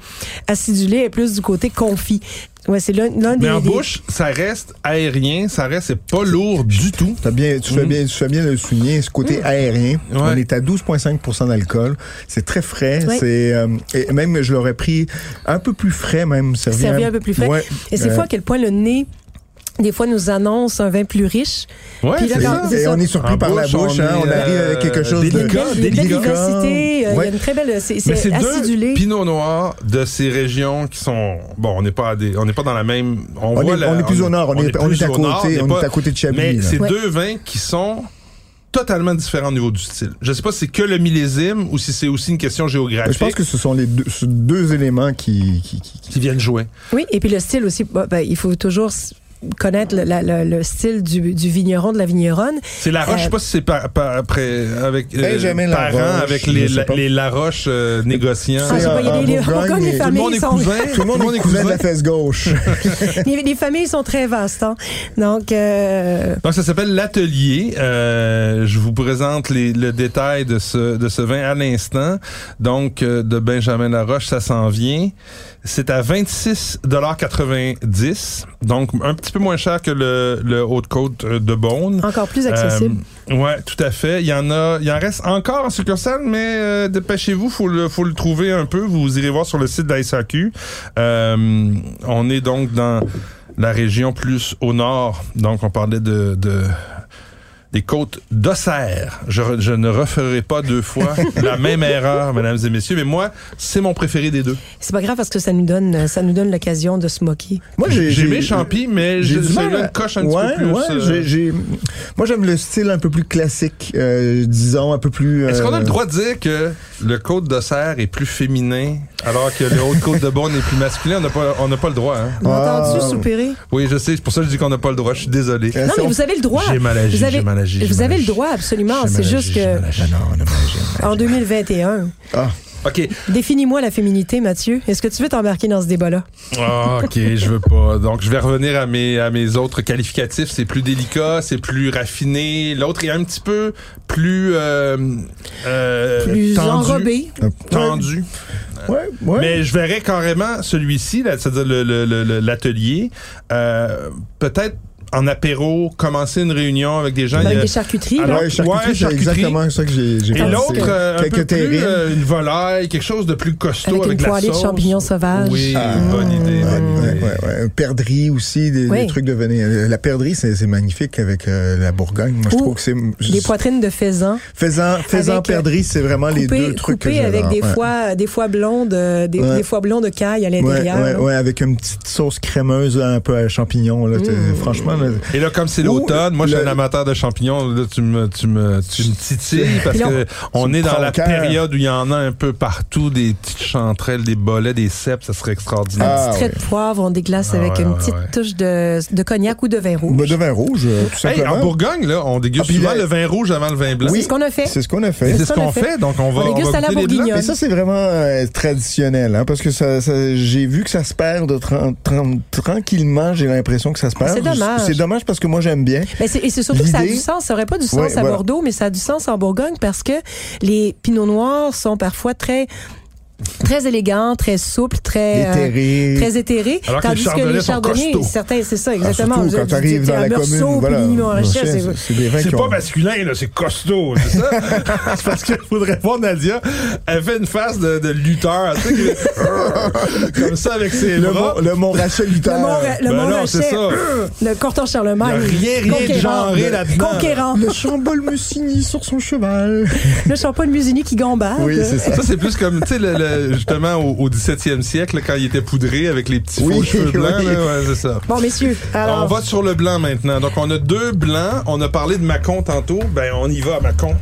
acidulé, elle est plus du côté confit. Ouais, c'est l'un l'un des. Mais en des- bouche, ça reste aérien, ça reste, c'est pas lourd du tout. T'as bien, tu, fais bien, tu fais bien de le souligner, ce côté aérien. Mm. Ouais. On est à 12,5% d'alcool. C'est très frais. Ouais. C'est euh, et même je l'aurais pris un peu plus frais même. Servi, Servi un peu plus frais. Ouais. Et c'est Euh, fou à quel point le nez. Des fois, nous annonce un vin plus riche. Ouais, Puis là, c'est quand- ça. Et ça. on est surpris En par la bouche, on hein. on arrive avec quelque euh, chose de délicat, belle délicat. diversité. euh, Il y a une très belle. C'est deux Pinot Noirs de ces régions qui sont bon, on n'est pas des, on n'est pas dans la même. On, On voit est- la- on est plus au nord, on est- on plus est à au nord, côté, n'est on pas- est à côté de Chablis, Mais c'est Ouais. deux vins qui sont totalement différents au niveau du style. Je sais pas si c'est que le millésime ou si c'est aussi une question géographique Je pense que ce sont les deux, éléments qui, qui, qui- qui- qui viennent jouer. Oui, et puis le style aussi. bah, ben, il faut toujours connaître le, la- le- le style du, du vigneron, de la vigneronne. C'est la roche, Euh, je sais pas si c'est par, par- après avec euh, Benjamin parents Laroche, avec les pas. les Laroche euh, négociants. Ah, pas, y a des- les- Bourgogne, Bourgogne, les tout le familles monde est sont- cousin. Tout le monde est cousin de la fesse gauche. les, les familles sont très vastes. hein. Donc, euh, Donc, ça s'appelle l'atelier. Euh, je vous présente les, le détail de ce, de ce vin à l'instant. Donc, euh, de Benjamin Laroche, ça s'en vient. C'est à 26,90 Donc, un petit peu moins cher que le, le Haute-Côte euh, de Beaune. encore plus accessible. Euh, ouais, tout à fait. Il y en a, il en reste encore en succursale, mais euh, dépêchez-vous, faut le, faut le trouver un peu. Vous irez voir sur le site de la SAQ. Euh, on est donc dans la région plus au nord. Donc, on parlait de, de des côtes d'Auxerre. Je, re- je ne referai pas deux fois la même erreur, mesdames et messieurs, mais moi, c'est mon préféré des deux. C'est pas grave parce que ça nous donne, ça nous donne l'occasion de se moquer. Moi, J'ai aimé Champy, mais j'ai du mal à- coche un ouais, petit peu plus. ouais, euh, j'ai- j'ai- Moi, j'aime le style un peu plus classique, euh, disons, un peu plus. Est-ce qu'on a euh, le droit de dire que le côte d'Auxerre est plus féminin alors que le haut côte de Beaune est plus masculin? On n'a pas, on n'a pas le droit, hein? Vous Ah. Entends-tu soupirer? Oui, je sais, c'est pour ça que je dis qu'on n'a pas le droit. Je suis désolé. euh, Non, mais on- vous avez le droit. J'ai mal agi, vous avez, Vous avez le droit, absolument. C'est juste que. Ah en 2021, Ah, OK. définis-moi la féminité, Mathieu. Est-ce que tu veux t'embarquer dans ce débat-là? Ah, OK, je veux pas. Donc, je vais revenir à mes, à mes autres qualificatifs. C'est plus délicat, c'est plus raffiné. L'autre est un petit peu plus... Euh, euh, Plus tendu, enrobé. Tendu. ouais, ouais. Mais je verrais carrément celui-ci, c'est-à-dire le- le- le- le- l'atelier, euh, peut-être en apéro, commencer une réunion avec des gens. Avec a- des charcuteries. Alors, là. ouais, charcuterie, ouais, c'est exactement ça que j'ai j'ai Et l'autre, euh, un peu plus, euh, une volaille, quelque chose de plus costaud Avec avec, une la poêlée de champignons sauvages. Oui, Ah, bonne idée, Ouais, bonne ouais, idée. ouais. Perdrix aussi, des, Oui. des trucs de venir. La perdrix, c'est c'est magnifique avec euh, la Bourgogne. Moi, je Ou trouve que c'est. Des poitrines de faisan. Faisant Avec, euh, perdrix, c'est vraiment les deux trucs que avec des Ouais. fois, des fois blondes, des, Ouais. des fois blondes de caille à l'intérieur. ouais, ouais, avec une petite sauce crémeuse là, un peu à champignons. Mmh. Franchement, Et là, comme c'est l'automne, moi, je suis le- un amateur de champignons. Là, tu me, tu me, tu me titilles parce que on est dans la période où il y en a un peu partout, des petites chanterelles, des bolets, des cèpes, ça serait extraordinaire. Ah, Un petit trait ouais. de poivre, on déglace Ah, avec ouais, une ouais, petite ouais. touche de, de cognac ou de vin rouge. bah, de vin rouge, euh, tout Hey, simplement. en Bourgogne, là, on déguste Ah, puis souvent le vin rouge avant le vin blanc. C'est ce qu'on a fait. C'est ce qu'on a fait. c'est ce qu'on fait. donc on va On déguste à la bourguignonne. Mais ça, c'est vraiment euh, traditionnel, hein, parce que ça, ça- j'ai vu que ça se perd de tran- tran- tranquillement. J'ai l'impression que ça se perd. C'est dommage. C'est dommage parce que moi, j'aime bien. Mais c'est- et c'est surtout que ça a du sens. Ça aurait pas du sens Ouais, à voilà. Bordeaux, mais ça a du sens en Bourgogne parce que les pinots noirs sont parfois très très élégant, très souple, très euh, Éthéré. très éthéré. Alors que les tandis chardonnays sont certains, c'est ça Ah, exactement. surtout Vous quand arrives dans un la commune, voilà. C'est- pas ont- masculin, là, c'est costaud, c'est ça? c'est parce qu'il faudrait voir Nadia. Elle fait une face de, de lutteur, tu sais, qui- comme ça avec ses Le, bras. Mont- le Mont-Rachel Le lutteur. Mont, le Ben Mont non, Rachet, ça. le Corton Charlemagne. Il y a rien- rien de genré là-dedans. Conquérant. Le Chambol Musigny sur son cheval. Le champagne Musigny qui gambade. Oui, c'est ça. Ça, c'est plus comme, tu sais, le, le- justement, au, au 17e siècle, quand il était poudré avec les petits Oui, faux cheveux blancs, oui. là, ouais, c'est ça. Bon, messieurs, alors. On va sur le blanc maintenant. Donc, on a deux blancs. On a parlé de Macon tantôt. Ben, on y va à Macon.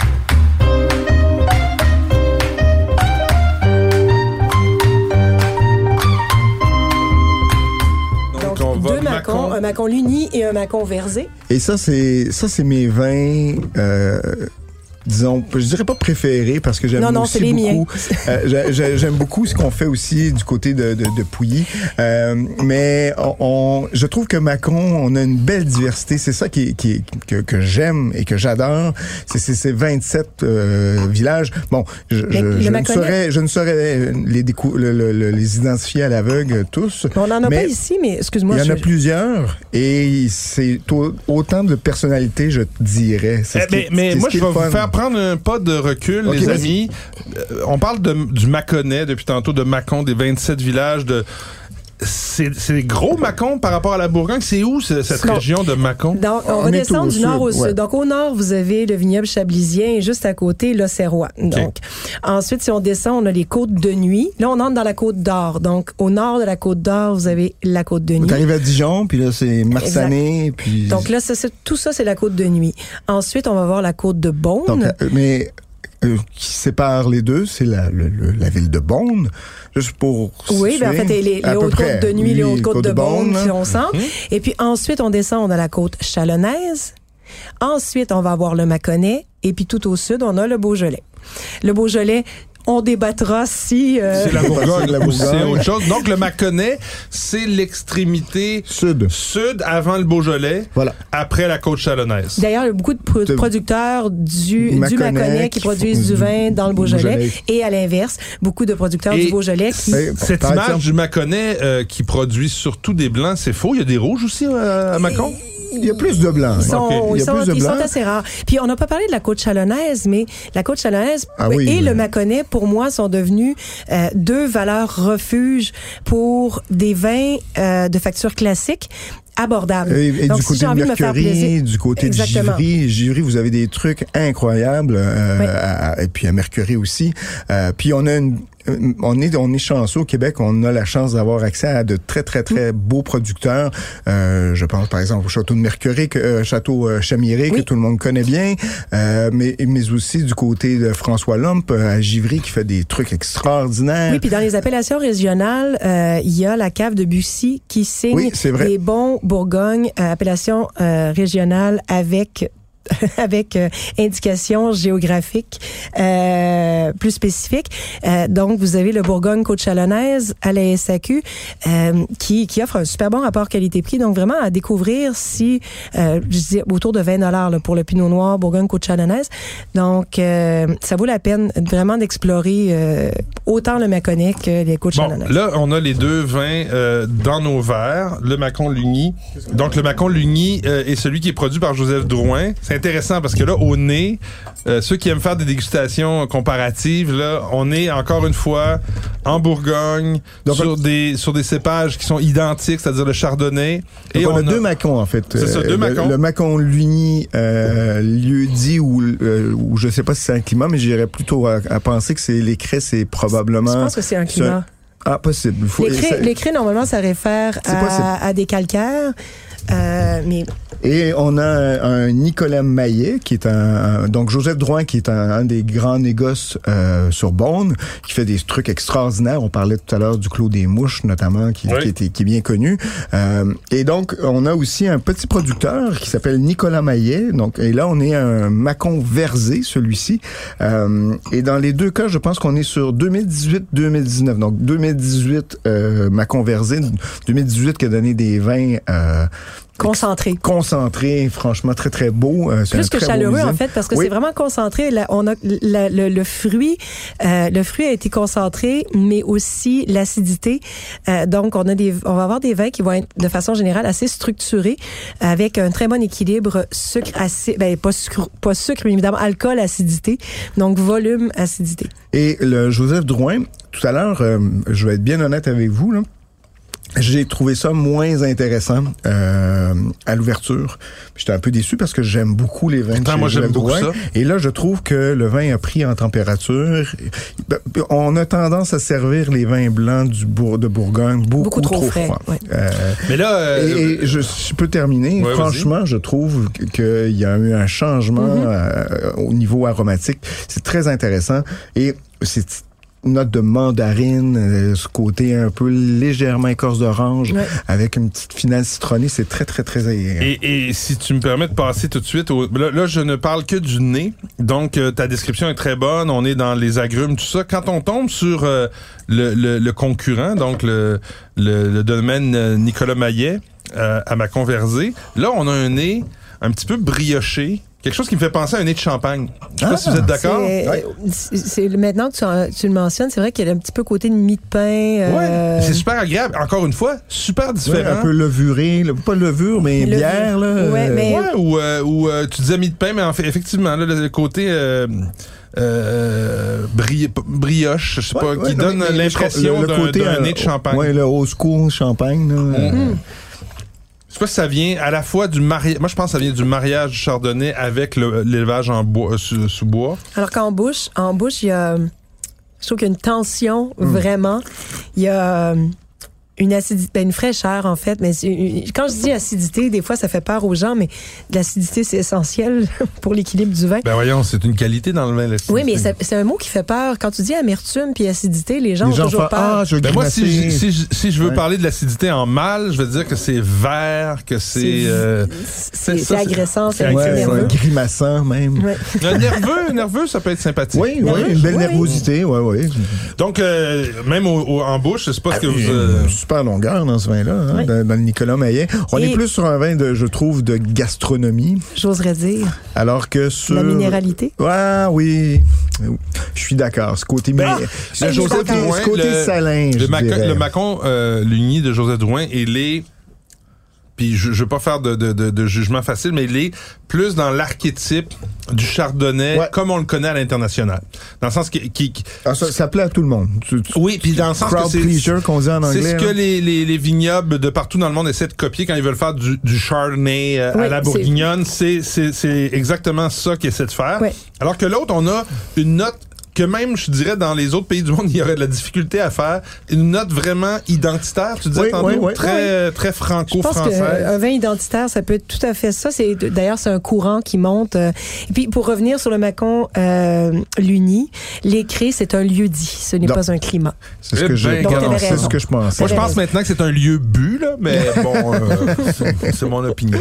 Donc, on va deux Macon, un Macon Luni et un Macon Versé. Et ça, c'est ça, c'est mes vins. Euh, disons, je dirais pas préférés parce que j'aime Non, non, aussi c'est les miens. beaucoup. euh, j'ai- j'ai- j'aime beaucoup ce qu'on fait aussi du côté de, de, de Pouilly. Euh, mais on, on- je trouve que Macon, on a une belle diversité. C'est ça qui, qui que, que j'aime et que j'adore. C'est c'est ces 27 euh, villages. Bon, je, je, je ne saurais, je ne saurais les, décou- le- le- le- les identifier à l'aveugle tous. On n'en a Mais- pas ici, mais excuse-moi. Il y en a plusieurs et c'est au- autant de personnalités, je te dirais. C'est Eh, ce qui- mais mais moi, qui je vais vous faire prendre un pas de recul, les amis. Euh, on parle de, du Mâconnais depuis tantôt, de Mâcon, des 27 villages de... C'est c'est gros Mâcon par rapport à la Bourgogne? C'est où ce- cette région de Mâcon? Donc, on, On va descendre du nord au sud, ouais. Donc, au nord, vous avez le vignoble chablisien et juste à côté, l'Auxerrois. Donc, ensuite, si on descend, on a les côtes de nuit. Là, on entre dans la côte d'Or. Donc, au nord de la côte d'Or, vous avez la côte de nuit. arrive à Dijon, puis là, c'est Marsanet, puis... Donc là, ça, c'est- tout ça, c'est la côte de nuit. Ensuite, on va voir la côte de Beaune. Donc, euh, mais euh, qui sépare les deux, c'est la, le- la ville de Beaune. Juste pour Oui, situer, ben en fait, les, les hautes côtes de nuit, les hautes côtes de Beaune, là. qui on sent. Et puis ensuite, on descend, on a la côte chalonnaise. Ensuite, on va avoir le Mâconnais. Et puis tout au sud, on a le Beaujolais. Le Beaujolais, on débattra si... euh, C'est la Bourgogne, C'est la ou c'est Bourgogne. autre chose. Donc, le Mâconnais, c'est l'extrémité Sud. sud avant le Beaujolais, Voilà. après la côte chalonnaise. D'ailleurs, il y a beaucoup de pro- De- producteurs du, du Mâconnais qui qui produisent du vin dans le Beaujolais. Beaujolais. Et à l'inverse, beaucoup de producteurs Et du Beaujolais qui... Cette image exemple, du Mâconnais euh, qui produit surtout des blancs, c'est faux. Il y a des rouges aussi euh, à Mâcon? Il y a plus de blancs. Ils sont, Ok. Il y ils sont- plus de ils sont blancs. assez rares. Puis on n'a pas parlé de la côte chalonnaise, mais la côte chalonnaise Ah oui, et mais- le Mâconnais, pour moi, sont devenus euh, deux valeurs refuges pour des vins euh, de facture classique abordables. Et, et Donc, du si côté j'ai de envie de me faire Mercury, plaisir- du côté Exactement. de Givry, Givry, vous avez des trucs incroyables, euh, Oui. à- et puis à Mercury aussi. Euh, puis on a une, euh, on est on est chanceux au Québec, on a la chance d'avoir accès à de très très très beaux producteurs. Euh, je pense par exemple au château de Mercury, que, euh, château euh, Chamiré Oui. que tout le monde connaît bien, euh, mais mais aussi du côté de François Lompe euh, à Givry qui fait des trucs extraordinaires. Oui, puis dans les appellations régionales, euh, il y a la cave de Bussy qui signe Oui, c'est vrai. des bons Bourgogne, appellation euh, régionale avec avec euh, indication géographique euh, plus spécifique. Euh, donc, vous avez le Bourgogne Côte Chalonnaise à la SAQ euh, qui, qui offre un super bon rapport qualité-prix. Donc, vraiment à découvrir si, euh, je dis autour de 20 dollars pour le Pinot Noir Bourgogne Côte Chalonnaise. Donc, euh, ça vaut la peine vraiment d'explorer euh, autant le Mâconnais que les Côtes Bon, là, on a les deux vins euh, dans nos verres, le Macon Lugny. Donc, le Macon Lugny euh, est celui qui est produit par Joseph Drouin. C'est intéressant parce que là, au nez, euh, ceux qui aiment faire des dégustations comparatives, là, on est encore une fois en Bourgogne, Donc, sur, des, sur des cépages qui sont identiques, c'est-à-dire le chardonnay. Donc, on, a deux Macons, en fait. C'est ça, deux le, Macons. Le Macon Lugny, euh, lieu dit où, euh, où je sais pas si c'est un climat, mais j'irais plutôt à, à penser que c'est les craies, c'est probablement... Je pense que c'est un climat. Ah, possible. Faut- Les craies, ça- les craies, normalement, ça réfère à des calcaires. Euh, mais Et on a un, un Nicolas Maillet, qui est un, un- donc Joseph Drouin, qui est un, un des grands négoces euh, sur Beaune, qui fait des trucs extraordinaires. On parlait tout à l'heure du Clos des Mouches, notamment, qui, Oui. qui, était- qui est bien connu. Euh, et donc, on a aussi un petit producteur qui s'appelle Nicolas Maillet. Donc, et là, on est un Macon versé, celui-ci. Euh, et dans les deux cas, je pense qu'on est sur 2018-2019. Donc, 2018, euh, Macon versé, 2018 qui a donné des vins... Euh, Concentré. concentré, franchement très très beau. Euh, Plus que chaleureux, en fait, parce que Oui. c'est vraiment concentré. On a la- le, le fruit, euh, le fruit a été concentré, mais aussi l'acidité. Euh, donc, on a des, on va avoir des vins qui vont être de façon générale assez structurés, avec un très bon équilibre sucre acide, ben pas sucre, pas sucre, mais évidemment alcool, acidité. Donc volume, acidité. Et le Joseph Drouin, tout à l'heure, je vais être bien honnête avec vous, là. J'ai trouvé ça moins intéressant euh, à l'ouverture. J'étais un peu déçu parce que j'aime beaucoup les vins. de Pourtant, chez moi, j'aime beaucoup ça. Et là, je trouve que le vin a pris en température. On a tendance à servir les vins blancs du Bour- de Bourgogne beaucoup, Beaucoup trop frais, ouais. Euh, Mais là, euh, et, et je, je peux terminer. Ouais, Franchement, je trouve qu'il y a eu un changement Mm-hmm. euh, au niveau aromatique. C'est très intéressant. Et c'est note de mandarine, euh, ce côté un peu légèrement écorce d'orange, Ouais. avec une petite finale citronnée. C'est très, très, très agréable. Et, et si tu me permets de passer tout de suite, au, là, là, je ne parle que du nez. Donc, euh, ta description est très bonne. On est dans les agrumes, tout ça. Quand on tombe sur euh, le, le- le concurrent, donc le, le, le domaine Nicolas Maillet, euh, à ma conversée, là, on a un nez un petit peu brioché. Quelque chose qui me fait penser à un nez de champagne. Je sais pas si vous êtes d'accord. C'est- Ouais. c'est- c'est- maintenant que tu, en- tu le mentionnes, c'est vrai qu'il y a un petit peu côté de mie de pain. euh, Ouais. C'est super agréable. Encore une fois, super Ouais, différent. un peu levuré, là, pas levure, mais Levure. bière. Là, Ouais, euh, mais- Ouais, ou, euh, ou euh, tu disais mie de pain, mais en fait, effectivement, là, le, le côté euh, euh, bri- brioche, je sais Ouais, pas, ouais, qui non, donne l'impression le- le d'un euh, nez de champagne. Ouais, le old school champagne. là, euh, Je sais pas si ça vient à la fois du mariage. Moi, je pense que ça vient du mariage du chardonnay avec le- l'élevage en bois, euh, sous, bois. Alors qu'en bouche, en bouche, il y a, je trouve qu'il y a une tension vraiment. Il y a euh, une acidité, ben, une fraîcheur en fait. Mais c'est une- quand je dis acidité, des fois ça fait peur aux gens, mais l'acidité c'est essentiel pour l'équilibre du vin. Ben voyons, c'est une qualité dans le vin. oui, mais c'est un mot qui fait peur. Quand tu dis amertume puis acidité, les gens Les ont gens toujours font peur. Ah, je Ben moi, si, si, je- si je veux Ouais. parler de l'acidité en mal, je vais dire que c'est vert, que c'est... C'est- euh, c'est c'est agressant, c'est c'est c'est nerveux. grimaçant même. Ouais. nerveux, nerveux, ça peut être sympathique. Oui, oui, une belle oui. nervosité, oui, oui. Donc, euh, même au- au- en bouche, je sais pas ce que vous... euh, super longueur dans ce vin-là, hein, Oui. dans, dans le Nicolas Maillet. On Et- est plus sur un vin, de, je trouve, de gastronomie, J'oserais dire. alors que sur... La minéralité. Ouais, oui. Je suis d'accord. Ce côté... Ben, ce Joseph côté, Drouin, ce côté le- salin, je Le, Macon, dirais. le Macon euh, Lugny de Joseph Drouin, il est... Puis je, je veux pas faire de, de, de, de jugement facile, mais il est plus dans l'archétype du chardonnay Ouais. comme on le connaît à l'international. Dans le sens qui... qui, qui- Ah, ça, ça plaît à tout le monde. Tu- tu- oui, puis dans le sens que c'est... qu'on dit en anglais. C'est ce que hein. les, les, les vignobles de partout dans le monde essaient de copier quand ils veulent faire du, du chardonnay euh, à la bourguignonne. C'est, c'est, c'est exactement ça qu'ils essaient de faire. Oui. Alors que l'autre, on a une note que même, je dirais, dans les autres pays du monde, il y aurait de la difficulté à faire. Une note vraiment identitaire, tu disais Oui, tantôt, oui, oui. très, Je franco-française. qu'un vin identitaire, ça peut être tout à fait ça. C'est d'ailleurs c'est un courant qui monte. euh. Et puis pour revenir sur le Macon euh, Luni, l'écrit c'est un lieu dit, ce n'est pas un climat. C'est ce Eh que je, ben, Donc, regarde, t'avais c'est ce que je pensais. Moi, je pense maintenant que c'est un lieu bu, là, mais bon, euh, c'est, c'est mon opinion.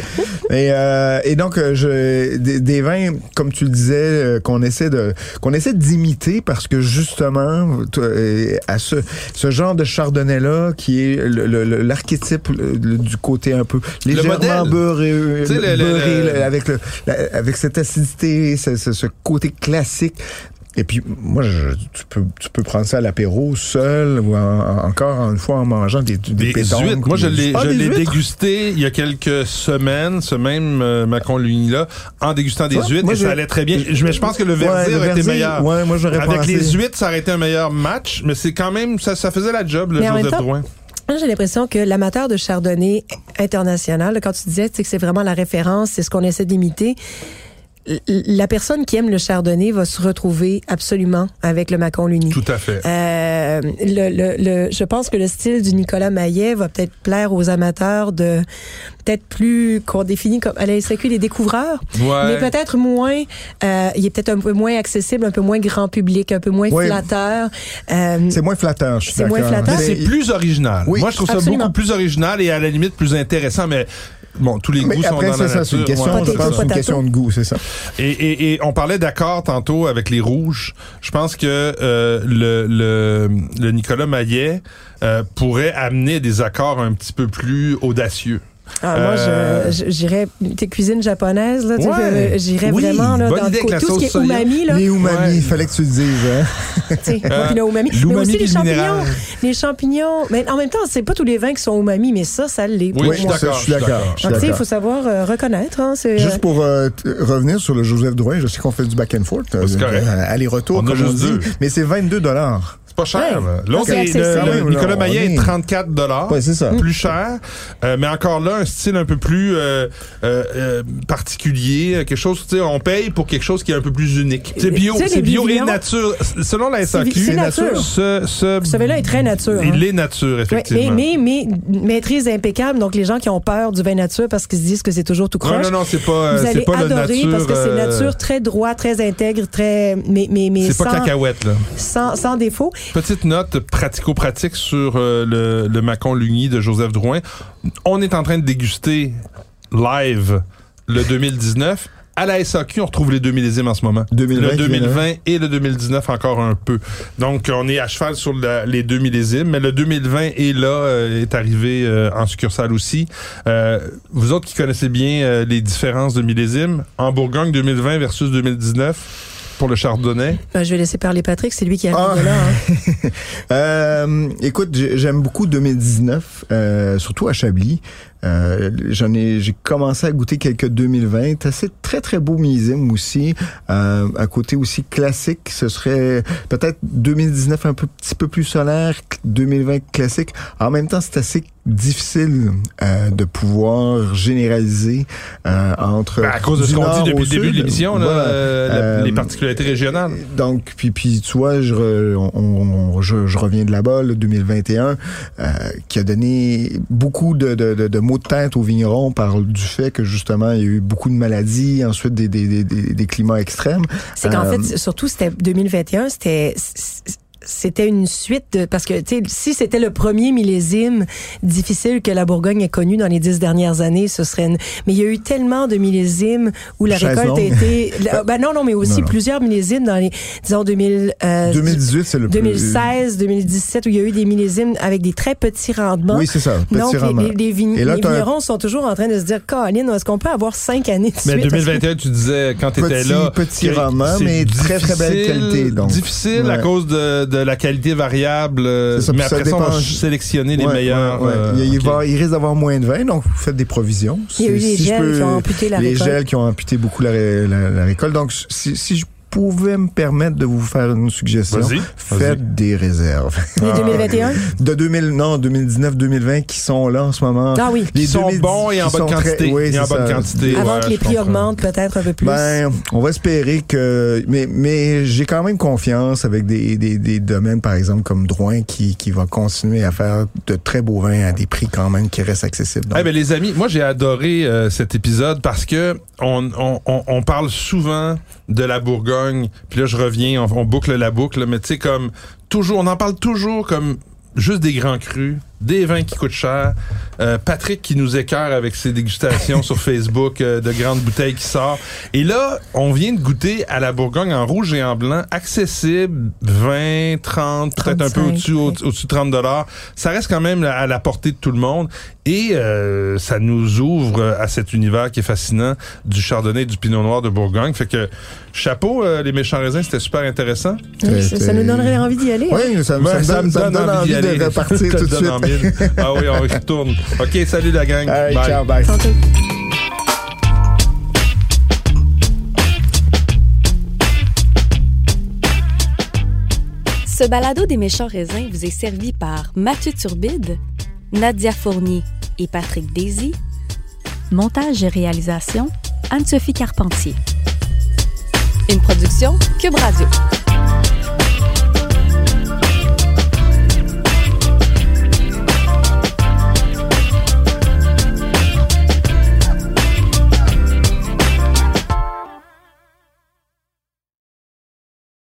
Et, euh, et donc, euh, je, des, des vins, comme tu le disais, euh, qu'on essaie de qu'on essaie d'imiter parce que justement, euh, à ce, ce genre de chardonnay-là, qui est l'archétype du côté un peu légèrement beurré, le- le- le- avec, le, la- avec cette acidité, ce, ce- ce côté classique. Et puis, moi, je, tu, peux, tu peux prendre ça à l'apéro seul ou en- encore une fois en mangeant des, des, Des pétanques huîtres. Moi, je l'ai, Ah, dégusté il y a quelques semaines, ce même euh, Macon Lugny-là, en dégustant des vois, huîtres, moi, et ça allait très bien. Je, mais je pense que le Ouais, verdir été verdir, meilleur. Ouais, moi, j'aurais Avec pensé. les huîtres, ça aurait été un meilleur match, mais c'est quand même, ça, ça faisait la job, le Mais en même Joseph temps, Drouin. Moi, J'ai l'impression que l'amateur de chardonnay international, quand tu disais que c'est vraiment la référence, c'est ce qu'on essaie d'imiter, la personne qui aime le chardonnay va se retrouver absolument avec le Macon Luni. Tout à fait. Euh, le, le, le- je pense que le style du Nicolas Maillet va peut-être plaire aux amateurs de peut-être plus qu'on définit comme à la SAQ des découvreurs, Ouais. mais peut-être moins. euh, il est peut-être un peu moins accessible, un peu moins grand public, un peu moins flatteur. Euh, C'est moins flatteur, je suis C'est moins d'accord. flatteur. Mais c'est plus original. Oui, Moi, je trouve ça absolument. beaucoup plus original et à la limite plus intéressant, mais bon, tous les Mais goûts sont après, dans la ça, c'est une nature. question, Ouais, je Potato, pense, c'est une question de goût, c'est ça. Et, et, et on parlait d'accord tantôt avec les rouges. Je pense que euh, le, le, le Nicolas Maillet euh, pourrait amener des accords un petit peu plus audacieux. Ah, moi, Euh, j'irais tes cuisines japonaises, là, tu sais, Ouais. euh, j'irais Oui, vraiment là, bonne dans idée le tout ce qui est umami. Là. Les umami, Ouais. il fallait que tu le dises. Hein? Le umami. Mais aussi les le champignons. Les champignons. Mais en même temps, c'est pas tous les vins qui sont umami, mais ça, ça l'est. pour Oui, moi. je suis d'accord. il faut savoir euh, reconnaître. Hein, Juste euh, pour euh, revenir sur le Joseph Drouin, je sais qu'on fait du back and forth. euh, euh, Aller-retour, On a comme on dit. Mais c'est 22 dollars. C'est pas cher. Ouais. L'autre, C'est est- accessible. le- même, Nicolas Maillet est est- 34 dollars. Ouais, c'est ça. Plus cher. Euh, mais encore là, un style un peu plus euh, euh, euh, particulier. Quelque chose, tu sais, on paye pour quelque chose qui est un peu plus unique. C'est bio, c'est bio et nature. Selon la C'est SAQ, c'est nature. ce, ce, Ce vin-là est très nature, Il hein. est nature, ouais, effectivement. mais, mais, mais maîtrise impeccable. Donc, les gens qui ont peur du vin nature parce qu'ils se disent que c'est toujours tout non, croche. non, non, c'est pas, Vous c'est allez pas le adorer nature. parce que c'est nature très droit, très intègre, très mais mais mais C'est pas sans, cacahuète, là. sans, sans défaut. Petite note pratico-pratique sur euh, le, le Macon Lugny de Joseph Drouin. On est en train de déguster live le 2019. À la SAQ, on retrouve les deux millésimes en ce moment. 2020 le qui vient 2020 et le 2019 encore un peu. Donc, on est à cheval sur la- les deux millésimes, mais le 2020 est là, euh, est arrivé euh, en succursale aussi. Euh, vous autres qui connaissez bien les différences de millésimes, en Bourgogne 2020 versus 2019 pour le Chardonnay. Ben, je vais laisser parler Patrick, c'est lui qui arrive Ah. là. hein. Euh, écoute, j'ai- j'aime beaucoup 2019, euh, surtout à Chablis. Euh, J'en ai, j'ai commencé à goûter quelques 2020. C'est très très beau millésime aussi. Euh, à côté aussi classique, ce serait peut-être 2019 un peu petit peu plus solaire, 2020 classique. En même temps, c'est assez difficile euh, de pouvoir généraliser euh, entre Ben, à cause de ce qu'on dit depuis le début de l'émission, Voilà. euh, Euh, les particularités régionales. Donc, puis, puis tu vois, je, re- on- on- je, je reviens de là-bas, le 2021, euh, qui a donné beaucoup de, de, de, de maux de tête aux vignerons par du fait que justement, il y a eu beaucoup de maladies, ensuite des, des, des, des, des climats extrêmes. C'est qu'en Euh, fait, surtout, c'était 2021, c'était c'était une suite de, parce que tu sais si c'était le premier millésime difficile que la Bourgogne ait connu dans les dix dernières années ce serait une... mais il y a eu tellement de millésimes où la Chaise récolte a été ben non non mais aussi Non, non. plusieurs millésimes dans les disons 2000 euh, 2018, c'est le plus... 2016 2017 où il y a eu des millésimes avec des très petits rendements Oui, c'est ça, petit donc les, rendement. les, les vign- là, vignerons sont toujours en train de se dire Caroline est-ce qu'on peut avoir cinq années de Mais suite? 2021, tu disais, quand tu étais Petit- là. petit rendement, mais très, très belle qualité, donc. Difficile à cause de, de la qualité variable. euh, ça, mais ça après ça, on va dépend- sélectionner les Ouais, meilleurs. ouais, ouais. euh, il, il ok. va- il risque d'avoir moins de vin, donc vous faites des provisions. Il y a eu si je gels peux- qui ont amputé la les récolte. gels qui ont amputé beaucoup la, la- la récolte. Donc, si, si je pouvais me permettre de vous faire une suggestion, Vas-y, faites vas-y. des réserves. les 2021 De 2000, non, 2019-2020 qui sont là en ce moment. ah oui Qui sont 2010 bons et en qui bonne très- quantité. oui, et en bonne quantité. avant ouais, que les prix comprends. augmentent peut-être un peu plus Ben, on va espérer que, mais, mais j'ai quand même confiance avec des, des, des domaines, par exemple, comme Drouin, qui, qui va continuer à faire de très beaux vins à des prix quand même qui restent accessibles. Donc, Eh ben, les amis, moi j'ai adoré euh, cet épisode parce que on, on, on, on parle souvent de la Bourgogne, puis là je reviens, on, on boucle la boucle, mais tu sais comme toujours, on en parle toujours comme juste des grands crus, des vins qui coûtent cher. Euh, Patrick qui nous écœure avec ses dégustations sur Facebook euh, de grandes bouteilles qui sortent. Et là, on vient de goûter à la Bourgogne en rouge et en blanc, accessible, 20, 30, peut-être un peu 35, au-dessus, au- de 30 dollars. Ça reste quand même à la portée de tout le monde et euh, ça nous ouvre à cet univers qui est fascinant du chardonnay et du pinot noir de Bourgogne. Fait que chapeau, euh, les méchants raisins, c'était super intéressant. Oui, ça, ça nous donnerait envie d'y aller hein. oui, ça, me- ça me donne, ça me donne envie, d'y aller. de repartir tout de suite. Ah oui, on retourne. OK, salut la gang. Bye. ciao, bye. Ce balado des méchants raisins vous est servi par Mathieu Turbide, Nadia Fournier et Patrick Daisy. Montage et réalisation, Anne-Sophie Carpentier. Une production Cube Radio.